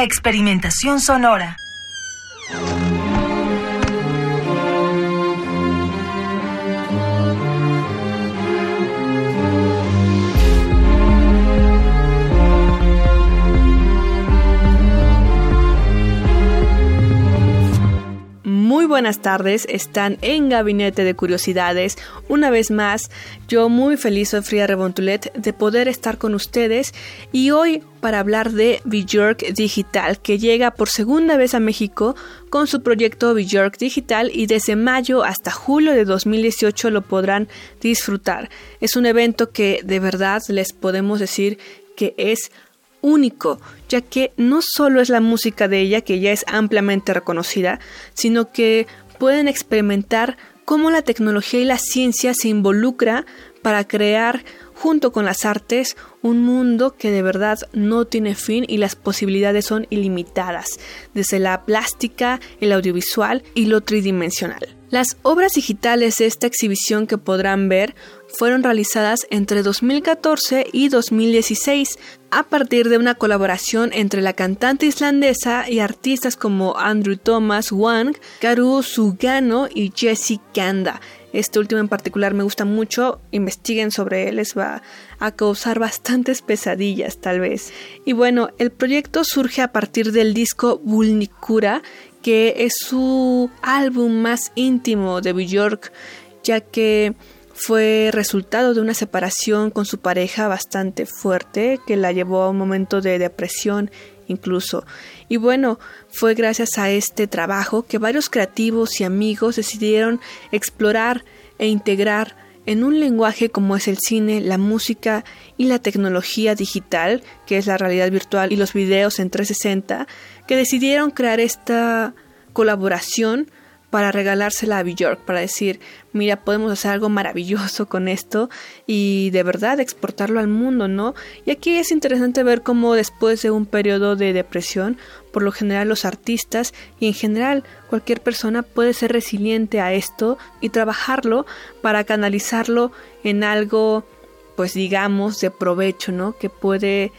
Experimentación sonora. Buenas tardes, están en Gabinete de Curiosidades. Una vez más, yo muy feliz, soy Frida Rebontulet, de poder estar con ustedes y hoy para hablar de Bjork Digital, que llega por segunda vez a México con su proyecto Bjork Digital y desde mayo hasta julio de 2018 lo podrán disfrutar. Es un evento que de verdad les podemos decir que es único, ya que no solo es la música de ella, que ya es ampliamente reconocida, sino que pueden experimentar cómo la tecnología y la ciencia se involucra para crear junto con las artes un mundo que de verdad no tiene fin y las posibilidades son ilimitadas, desde la plástica, el audiovisual y lo tridimensional. Las obras digitales de esta exhibición que podrán ver fueron realizadas entre 2014 y 2016 a partir de una colaboración entre la cantante islandesa y artistas como Andrew Thomas Wang, Karu Sugano y Jesse Kanda. Este último en particular me gusta mucho, investiguen sobre él, les va a causar bastantes pesadillas tal vez. Y bueno, el proyecto surge a partir del disco Vulnicura, que es su álbum más íntimo de Bjork, ya que fue resultado de una separación con su pareja bastante fuerte que la llevó a un momento de depresión incluso. Y bueno, fue gracias a este trabajo que varios creativos y amigos decidieron explorar e integrar en un lenguaje como es el cine, la música y la tecnología digital, que es la realidad virtual y los videos en 360, que decidieron crear esta colaboración para regalársela a Bjork, para decir, mira, podemos hacer algo maravilloso con esto y de verdad exportarlo al mundo, ¿no? Y aquí es interesante ver cómo después de un periodo de depresión, por lo general los artistas y en general cualquier persona puede ser resiliente a esto y trabajarlo para canalizarlo en algo, pues digamos, de provecho, ¿no? Que puede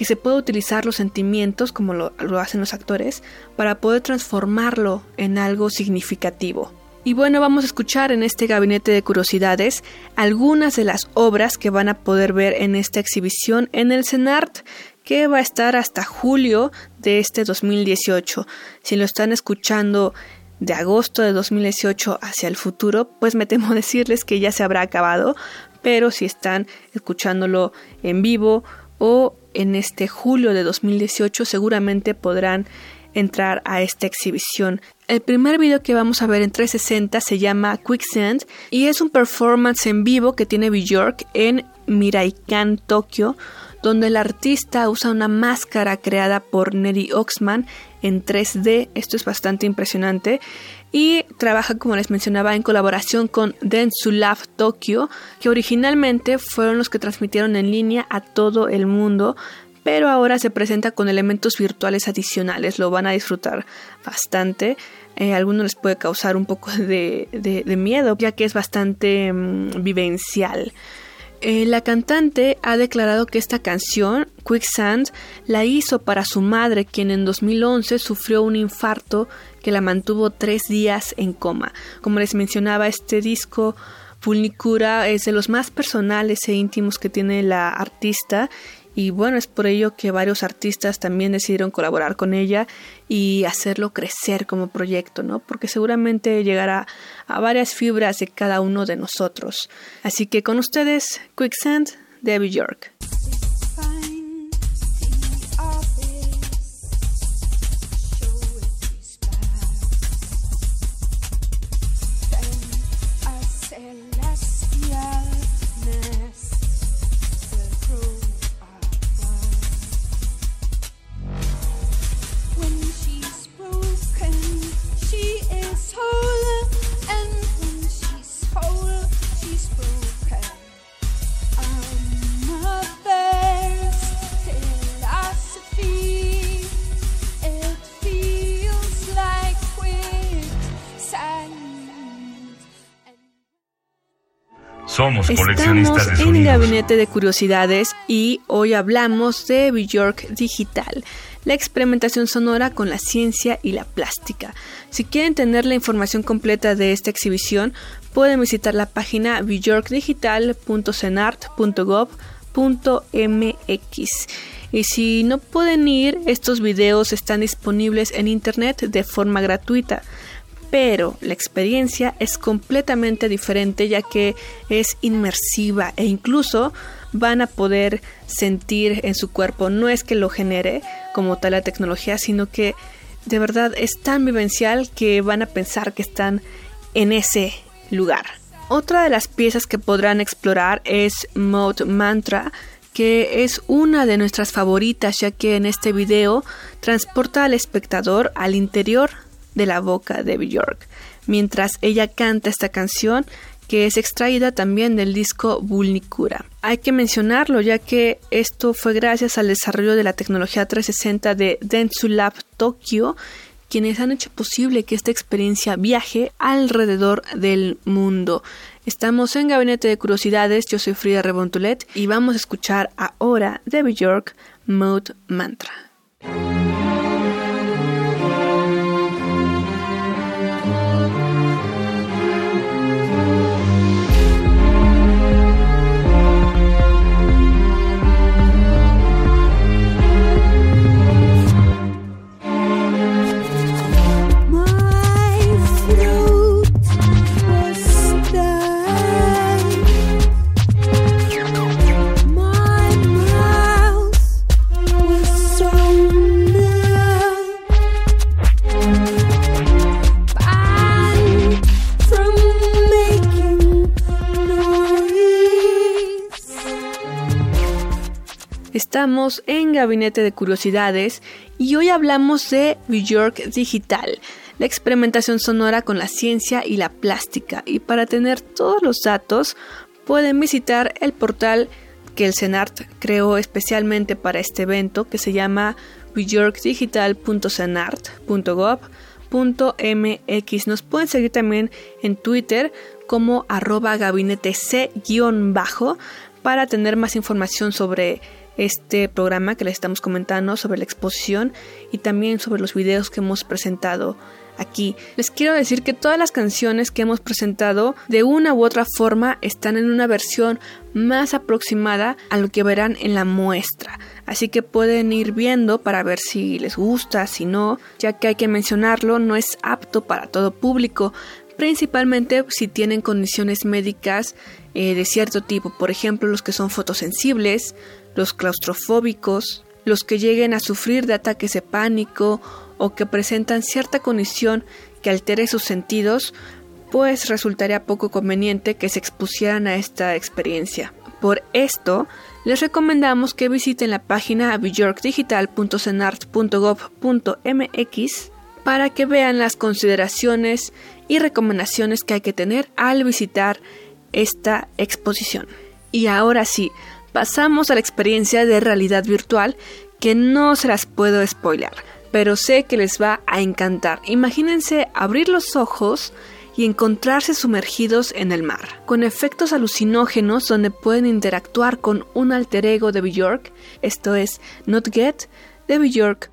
que se puede utilizar los sentimientos, como lo, hacen los actores, para poder transformarlo en algo significativo. Y bueno, vamos a escuchar en este gabinete de curiosidades algunas de las obras que van a poder ver en esta exhibición en el CENART, que va a estar hasta julio de este 2018. Si lo están escuchando de agosto de 2018 hacia el futuro, pues me temo decirles que ya se habrá acabado, pero si están escuchándolo en vivo o en este julio de 2018 seguramente podrán entrar a esta exhibición. El primer video que vamos a ver en 360 se llama Quicksand y es un performance en vivo que tiene Bjork en Miraikan, Tokio, donde el artista usa una máscara creada por Neri Oxman en 3D. Esto es bastante impresionante. Y trabaja, como les mencionaba, en colaboración con Dentsu Tokyo, que originalmente fueron los que transmitieron en línea a todo el mundo, pero ahora se presenta con elementos virtuales adicionales. Lo van a disfrutar bastante. Eh, algunos les puede causar un poco de, de, miedo, ya que es bastante mmm, vivencial. Eh, la cantante ha declarado que esta canción, Quicksand, la hizo para su madre, quien en 2011 sufrió un infarto que la mantuvo tres días en coma. Como les mencionaba, este disco Pulnicura es de los más personales e íntimos que tiene la artista y bueno, es por ello que varios artistas también decidieron colaborar con ella y hacerlo crecer como proyecto, ¿no? Porque seguramente llegará a varias fibras de cada uno de nosotros. Así que con ustedes, Quicksand, Debbie York. Somos coleccionistas Estamos de en. Gabinete de Curiosidades y hoy hablamos de Bjork Digital, la experimentación sonora con la ciencia y la plástica. Si quieren tener la información completa de esta exhibición, pueden visitar la página bjorkdigital.cenart.gov.mx. Y si no pueden ir, estos videos están disponibles en internet de forma gratuita pero la experiencia es completamente diferente ya que es inmersiva e incluso van a poder sentir en su cuerpo, no es que lo genere como tal la tecnología, sino que de verdad es tan vivencial que van a pensar que están en ese lugar. Otra de las piezas que podrán explorar es Mode Mantra, que es una de nuestras favoritas ya que en este video transporta al espectador al interior de la boca de Bjork, mientras ella canta esta canción que es extraída también del disco Vulnicura. Hay que mencionarlo ya que esto fue gracias al desarrollo de la tecnología 360 de Dentsu Lab Tokyo, quienes han hecho posible que esta experiencia viaje alrededor del mundo. Estamos en Gabinete de Curiosidades, yo soy Frida Rebontulet y vamos a escuchar ahora de Bjork Mode Mantra. Estamos en Gabinete de Curiosidades y hoy hablamos de Bjork Digital, la experimentación sonora con la ciencia y la plástica. Y para tener todos los datos pueden visitar el portal que el CENART creó especialmente para este evento que se llama bjorkdigital.cenart.gov.mx. Nos pueden seguir también en Twitter como arroba gabinete c-bajo para tener más información sobre este programa que les estamos comentando, sobre la exposición y también sobre los videos que hemos presentado aquí. Les quiero decir que todas las canciones que hemos presentado de una u otra forma están en una versión más aproximada a lo que verán en la muestra. Así que pueden ir viendo para ver si les gusta, si no, ya que hay que mencionarlo, no es apto para todo público, principalmente si tienen condiciones médicas eh, de cierto tipo, por ejemplo los que son fotosensibles, los claustrofóbicos, los que lleguen a sufrir de ataques de pánico o que presentan cierta condición que altere sus sentidos, pues resultaría poco conveniente que se expusieran a esta experiencia. Por esto, les recomendamos que visiten la página bjorkdigital.cenart.gov.mx para que vean las consideraciones y recomendaciones que hay que tener al visitar esta exposición. Y ahora sí, pasamos a la experiencia de realidad virtual que no se las puedo spoiler, pero sé que les va a encantar. Imagínense abrir los ojos y encontrarse sumergidos en el mar, con efectos alucinógenos donde pueden interactuar con un alter ego de Bjork, esto es Not Get de Bjork.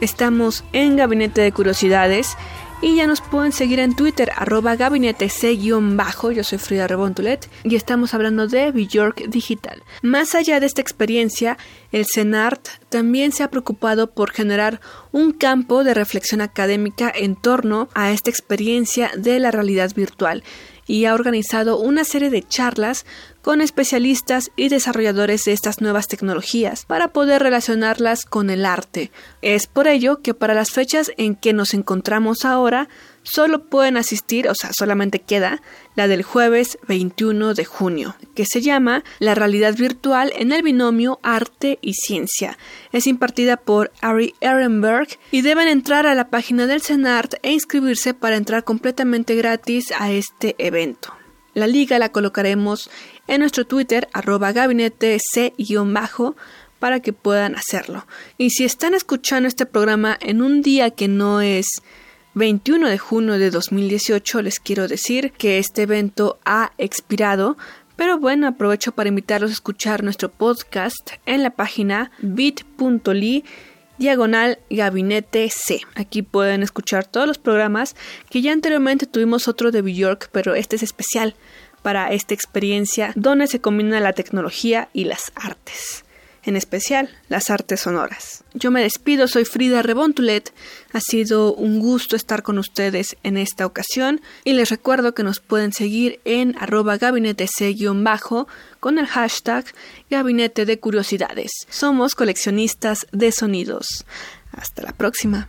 Estamos en Gabinete de Curiosidades y ya nos pueden seguir en Twitter, arroba gabinete C-bajo, yo soy Frida Rebontulet y estamos hablando de Bjork Digital. Más allá de esta experiencia, el CENART también se ha preocupado por generar un campo de reflexión académica en torno a esta experiencia de la realidad virtual y ha organizado una serie de charlas con especialistas y desarrolladores de estas nuevas tecnologías para poder relacionarlas con el arte. Es por ello que para las fechas en que nos encontramos ahora, solo pueden asistir, o sea, solamente queda la del jueves 21 de junio, que se llama La realidad virtual en el binomio arte y ciencia. Es impartida por Ari Ehrenberg y deben entrar a la página del CENART e inscribirse para entrar completamente gratis a este evento. La liga la colocaremos en nuestro Twitter, arroba gabinete C-bajo, para que puedan hacerlo. Y si están escuchando este programa en un día que no es 21 de junio de 2018, les quiero decir que este evento ha expirado. Pero bueno, aprovecho para invitarlos a escuchar nuestro podcast en la página bit.ly diagonal gabinete C. Aquí pueden escuchar todos los programas que ya anteriormente tuvimos otro de Bjork, pero este es especial para esta experiencia donde se combina la tecnología y las artes, en especial las artes sonoras. Yo me despido, soy Frida Rebontulet, ha sido un gusto estar con ustedes en esta ocasión y les recuerdo que nos pueden seguir en arroba gabinete C-bajo con el hashtag Gabinete de Curiosidades. Somos coleccionistas de sonidos. Hasta la próxima.